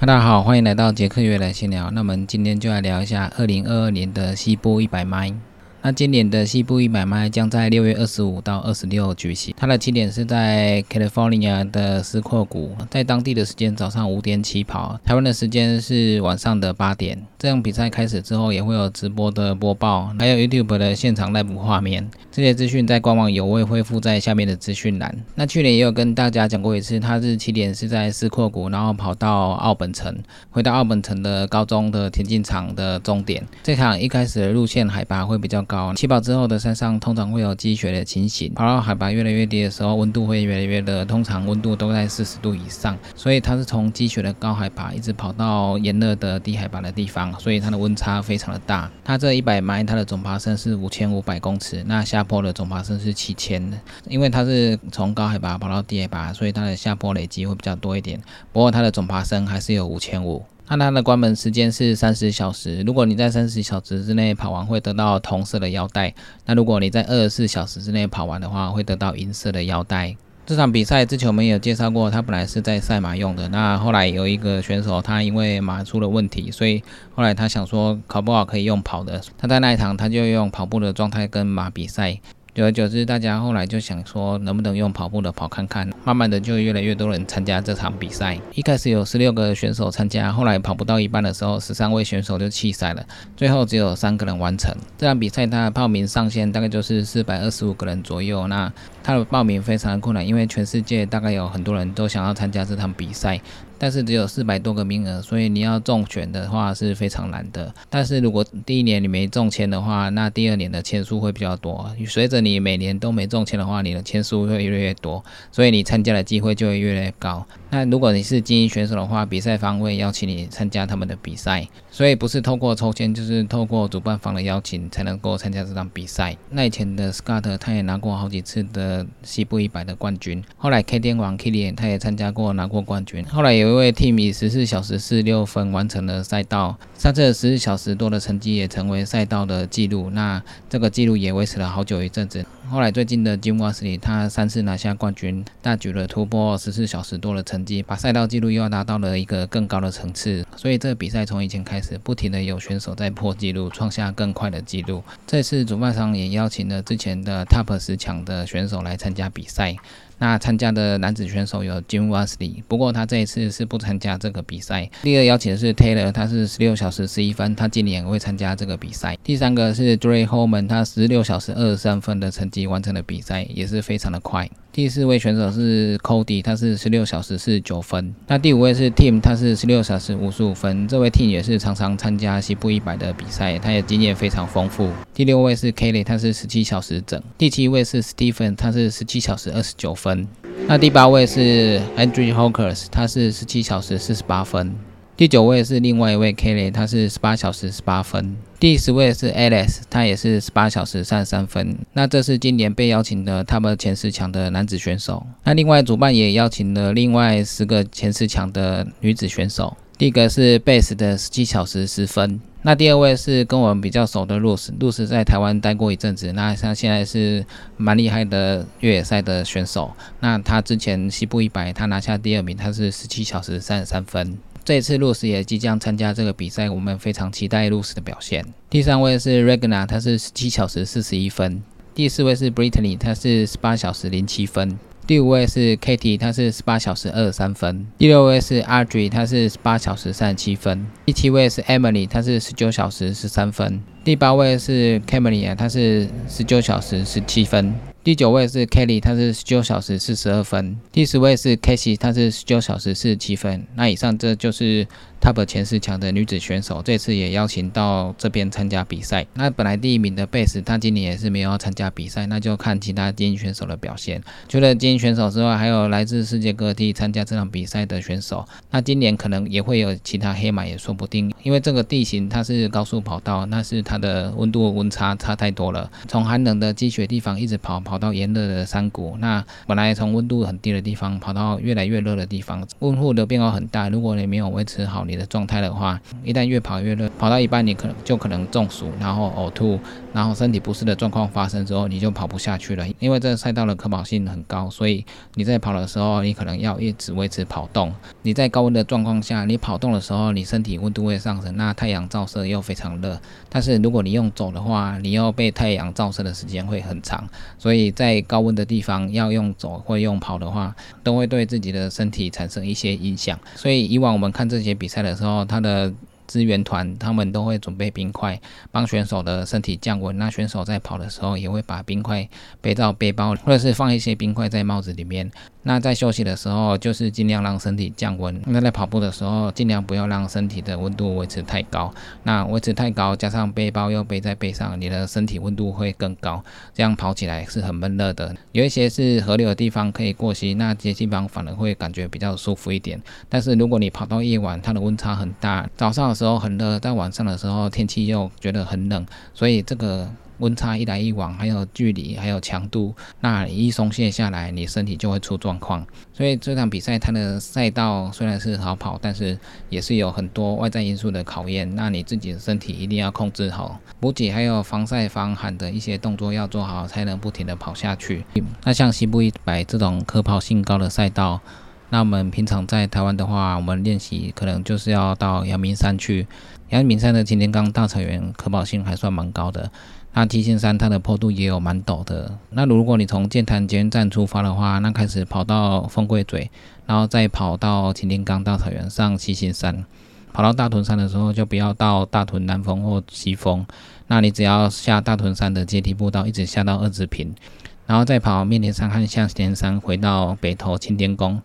大家好，欢迎来到杰克月来闲聊。那我们今天就来聊一下二零二二年的西部一百迈。那今年的西部一百迈将在六月二十五到二十六举行，它的起点是在 California 的斯阔谷，在当地的时间早上五点起跑，台湾的时间是晚上的八点。这样比赛开始之后，也会有直播的播报，还有 YouTube 的现场 live 画面。这些资讯在官网有会恢复在下面的资讯栏。那去年也有跟大家讲过一次，它是起点是在斯阔谷，然后跑到奥本城，回到奥本城的高中的田径场的终点。这场一开始的路线海拔会比较高，起跑之后的山上通常会有积雪的情形，跑到海拔越来越低的时候，温度会越来越热，通常温度都在四十度以上。所以它是从积雪的高海拔一直跑到炎热的低海拔的地方。所以它的温差非常的大。它这一百迈，它的总爬升是五千五百公尺，那下坡的总爬升是七千。因为它是从高海拔跑到低海拔，所以它的下坡累积会比较多一点。不过它的总爬升还是有五千五。那它的关门时间是三十小时。如果你在三十小时之内跑完，会得到同色的腰带。那如果你在二十四小时之内跑完的话，会得到银色的腰带。这场比赛之前我们有介绍过，它本来是在赛马用的。那后来有一个选手，他因为马出了问题，所以后来他想说，考不好可以用跑的。他在那一场，他就用跑步的状态跟马比赛。久而久之，大家后来就想说，能不能用跑步的跑看看？慢慢的，就越来越多人参加这场比赛。一开始有十六个选手参加，后来跑不到一半的时候，十三位选手就弃赛了，最后只有三个人完成这场比赛。它的报名上限大概就是四百二十五个人左右。那它的报名非常的困难，因为全世界大概有很多人都想要参加这场比赛。但是只有四百多个名额，所以你要中选的话是非常难的。但是如果第一年你没中签的话，那第二年的签数会比较多。随着你每年都没中签的话，你的签数会越来越多，所以你参加的机会就会越来越高。那如果你是精英选手的话，比赛方会邀请你参加他们的比赛，所以不是透过抽签，就是透过主办方的邀请才能够参加这场比赛。那以前的 Scott 他也拿过好几次的西部一百的冠军，后来 K 天王 Kilian 他也参加过拿过冠军，后来有有一位 Team 以十四小时四六分完成了赛道，上次十四小时多的成绩也成为赛道的记录，那这个记录也维持了好久一阵子。后来最近的 Jim Wesley 他三次拿下冠军，大举的突破十四小时多的成绩，把赛道记录又要达到了一个更高的层次。所以这比赛从以前开始，不停的有选手在破纪录，创下更快的纪录。这次主办方也邀请了之前的 Top 十强的选手来参加比赛。那参加的男子选手有 Jim Wesley，不过他这一次是不参加这个比赛。第二邀请的是 Taylor，他是十六小时十一分，他今年会参加这个比赛。第三个是 Dre Holman，他十六小时二十三分的成绩完成了比赛，也是非常的快。第四位选手是 Cody，他是十六小时四十九分。那第五位是 Tim，他是十六小时五十五分。这位 Tim 也是常常参加西部一百的比赛，他也经验非常丰富。第六位是 Kelly，他是十七小时整。第七位是 Stephen，他是十七小时二十九分。那第八位是 Andrew Hawkers，他是十七小时四十八分。第九位是另外一位 Kelly，他是十八小时十八分。第十位是 Alice，他也是十八小时三十三分。那这是今年被邀请的他们前十强的男子选手。那另外主办也邀请了另外十个前十强的女子选手。第一个是 Base 的十七小时十分。那第二位是跟我们比较熟的 Rose，Rose 在台湾待过一阵子，那他现在是蛮厉害的越野赛的选手。那他之前西部一百他拿下第二名，他是十七小时三十三分。这次露丝也即将参加这个比赛，我们非常期待露丝的表现。第三位是 Regna，他是十七小时四十一分。第四位是 Brittany，她是十八小时零七分。第五位是 Katie，她是十八小时二十三分。第六位是 Audrey，他是十八小时三十七分。第七位是 Emily，她是十九小时十三分。第八位是 Camilla，她是十九小时十七分。第九位是 Kelly，他是十九小时四十二分。第十位是 Casey，他是十九小时四十七分。那以上这就是 Top 前十强的女子选手，这次也邀请到这边参加比赛。那本来第一名的贝斯，他今年也是没有参加比赛，那就看其他精英选手的表现。除了精英选手之外，还有来自世界各地参加这场比赛的选手。那今年可能也会有其他黑马也说不定，因为这个地形它是高速跑道，那是它的温度温差差太多了，从寒冷的积雪地方一直跑跑。到炎热的山谷，那本来从温度很低的地方跑到越来越热的地方，温度的变化很大。如果你没有维持好你的状态的话，一旦越跑越热，跑到一半你可能就可能中暑，然后呕吐，然后身体不适的状况发生之后，你就跑不下去了。因为这个赛道的可跑性很高，所以你在跑的时候，你可能要一直维持跑动。你在高温的状况下，你跑动的时候，你身体温度会上升，那太阳照射又非常热。但是如果你用走的话，你要被太阳照射的时间会很长，所以在高温的地方要用走或用跑的话，都会对自己的身体产生一些影响。所以以往我们看这些比赛的时候，他的支援团他们都会准备冰块，帮选手的身体降温。那选手在跑的时候也会把冰块背到背包，或者是放一些冰块在帽子里面。那在休息的时候，就是尽量让身体降温。那在跑步的时候，尽量不要让身体的温度维持太高。那维持太高，加上背包又背在背上，你的身体温度会更高，这样跑起来是很闷热的。有一些是河流的地方可以过膝，那这些地方反而会感觉比较舒服一点。但是如果你跑到夜晚，它的温差很大，早上的时候很热，在晚上的时候天气又觉得很冷，所以这个。温差一来一往，还有距离，还有强度，那一松懈下来，你身体就会出状况。所以这场比赛它的赛道虽然是好跑，但是也是有很多外在因素的考验。那你自己的身体一定要控制好，补给还有防晒防寒的一些动作要做好，才能不停的跑下去。那像西部一百这种可跑性高的赛道，那我们平常在台湾的话，我们练习可能就是要到阳明山去。阳明山的擎天岗大草原可跑性还算蛮高的。那七星山它的坡度也有蛮陡的。那如果你从剑潭捷运站出发的话，那开始跑到凤桂嘴，然后再跑到擎天岗大草原上七星山，跑到大屯山的时候就不要到大屯南峰或西峰，那你只要下大屯山的阶梯步道，一直下到二子坪，然后再跑面田山和向田山回到北投青天宫。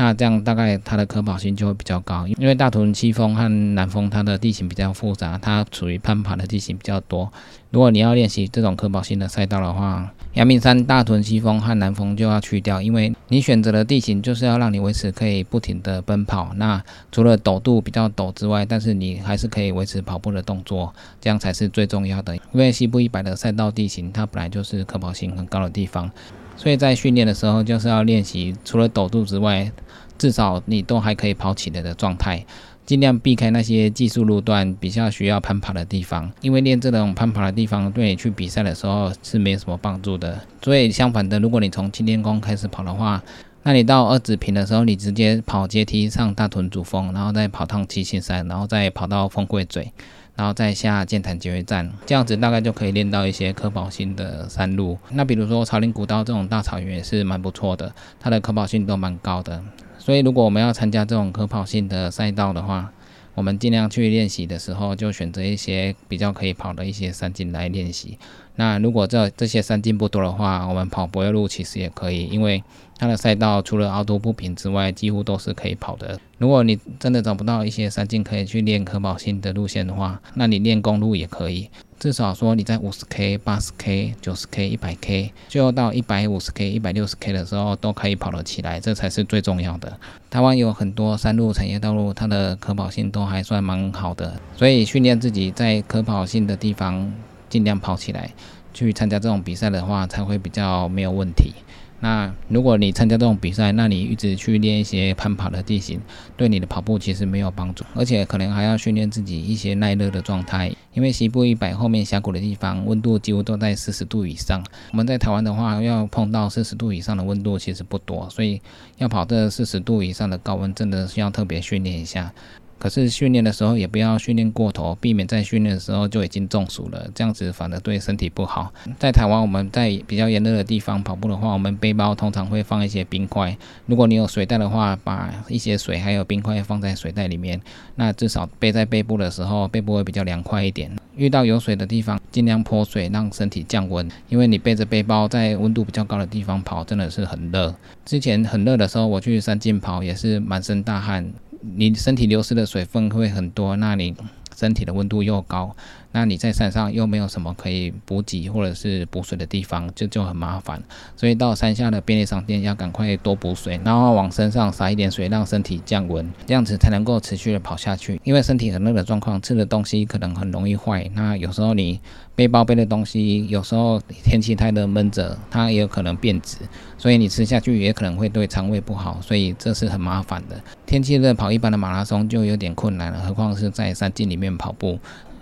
那这样大概它的可跑性就会比较高，因为大屯西峰和南峰它的地形比较复杂，它处于攀爬的地形比较多。如果你要练习这种可跑性的赛道的话，阳明山、大屯西峰和南峰就要去掉，因为你选择的地形就是要让你维持可以不停的奔跑。那除了陡度比较陡之外，但是你还是可以维持跑步的动作，这样才是最重要的。因为西部一百的赛道地形它本来就是可跑性很高的地方。所以在训练的时候，就是要练习除了抖度之外，至少你都还可以跑起来的状态，尽量避开那些技术路段比较需要攀爬的地方，因为练这种攀爬的地方对你去比赛的时候是没什么帮助的。所以相反的，如果你从青天宫开始跑的话，那你到二指坪的时候，你直接跑阶梯上大屯主峰，然后再跑趟七星山，然后再跑到峰贵嘴。然后再下剑潭捷运站，这样子大概就可以练到一些可跑性的山路。那比如说朝林古道这种大草原也是蛮不错的，它的可跑性都蛮高的。所以如果我们要参加这种可跑性的赛道的话，我们尽量去练习的时候，就选择一些比较可以跑的一些山径来练习。那如果这这些山径不多的话，我们跑柏油路其实也可以，因为它的赛道除了凹凸不平之外，几乎都是可以跑的。如果你真的找不到一些山径可以去练可跑性的路线的话，那你练公路也可以。至少说你在五十 K、八十 K、九十 K、一百 K，最后到一百五十 K、一百六十 K 的时候都可以跑得起来，这才是最重要的。台湾有很多山路、产业道路，它的可跑性都还算蛮好的，所以训练自己在可跑性的地方。尽量跑起来，去参加这种比赛的话，才会比较没有问题。那如果你参加这种比赛，那你一直去练一些攀爬的地形，对你的跑步其实没有帮助，而且可能还要训练自己一些耐热的状态。因为西部一百后面峡谷的地方，温度几乎都在四十度以上。我们在台湾的话，要碰到四十度以上的温度其实不多，所以要跑这四十度以上的高温，真的是要特别训练一下。可是训练的时候也不要训练过头，避免在训练的时候就已经中暑了，这样子反而对身体不好。在台湾，我们在比较炎热的地方跑步的话，我们背包通常会放一些冰块。如果你有水袋的话，把一些水还有冰块放在水袋里面，那至少背在背部的时候，背部会比较凉快一点。遇到有水的地方，尽量泼水，让身体降温。因为你背着背包在温度比较高的地方跑，真的是很热。之前很热的时候，我去山径跑也是满身大汗。你身体流失的水分会很多，那你身体的温度又高，那你在山上又没有什么可以补给或者是补水的地方，就就很麻烦。所以到山下的便利商店要赶快多补水，然后往身上洒一点水，让身体降温，这样子才能够持续的跑下去。因为身体很热的状况，吃的东西可能很容易坏。那有时候你背包背的东西，有时候天气太热闷着，它也有可能变质，所以你吃下去也可能会对肠胃不好，所以这是很麻烦的。天气热跑一般的马拉松就有点困难了，何况是在山径里面跑步。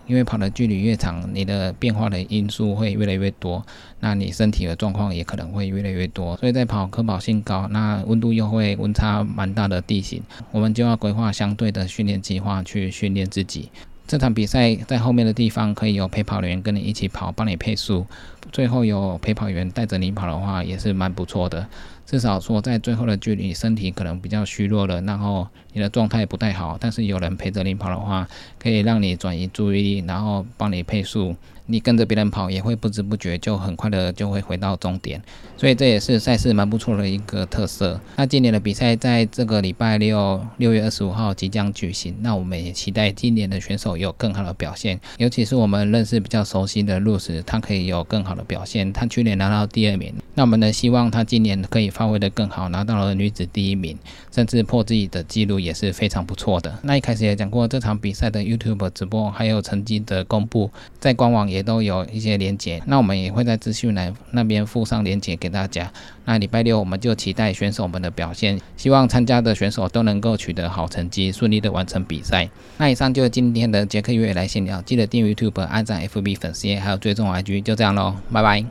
因为跑的距离越长，你的变化的因素会越来越多，那你身体的状况也可能会越来越多。所以在跑可跑性高、那温度又会温差蛮大的地形，我们就要规划相对的训练计划去训练自己。这场比赛在后面的地方可以有陪跑员跟你一起跑，帮你配速。最后有陪跑员带着你跑的话，也是蛮不错的。至少说在最后的距离，身体可能比较虚弱了，然后你的状态不太好，但是有人陪着你跑的话，可以让你转移注意力，然后帮你配速。你跟着别人跑也会不知不觉就很快的就会回到终点，所以这也是赛事蛮不错的一个特色。那今年的比赛在这个礼拜六六月二十五号即将举行，那我们也期待今年的选手有更好的表现，尤其是我们认识比较熟悉的路斯，他可以有更好的表现。他去年拿到第二名，那我们呢希望他今年可以发挥的更好，拿到了女子第一名，甚至破自己的记录也是非常不错的。那一开始也讲过这场比赛的 YouTube 直播还有成绩的公布，在官网也。都有一些连接，那我们也会在资讯栏那边附上连接给大家。那礼拜六我们就期待选手们的表现，希望参加的选手都能够取得好成绩，顺利的完成比赛。那以上就是今天的杰克月来闲聊，记得订阅 YouTube、按赞 FB 粉丝，还有追踪 IG，就这样喽，拜拜。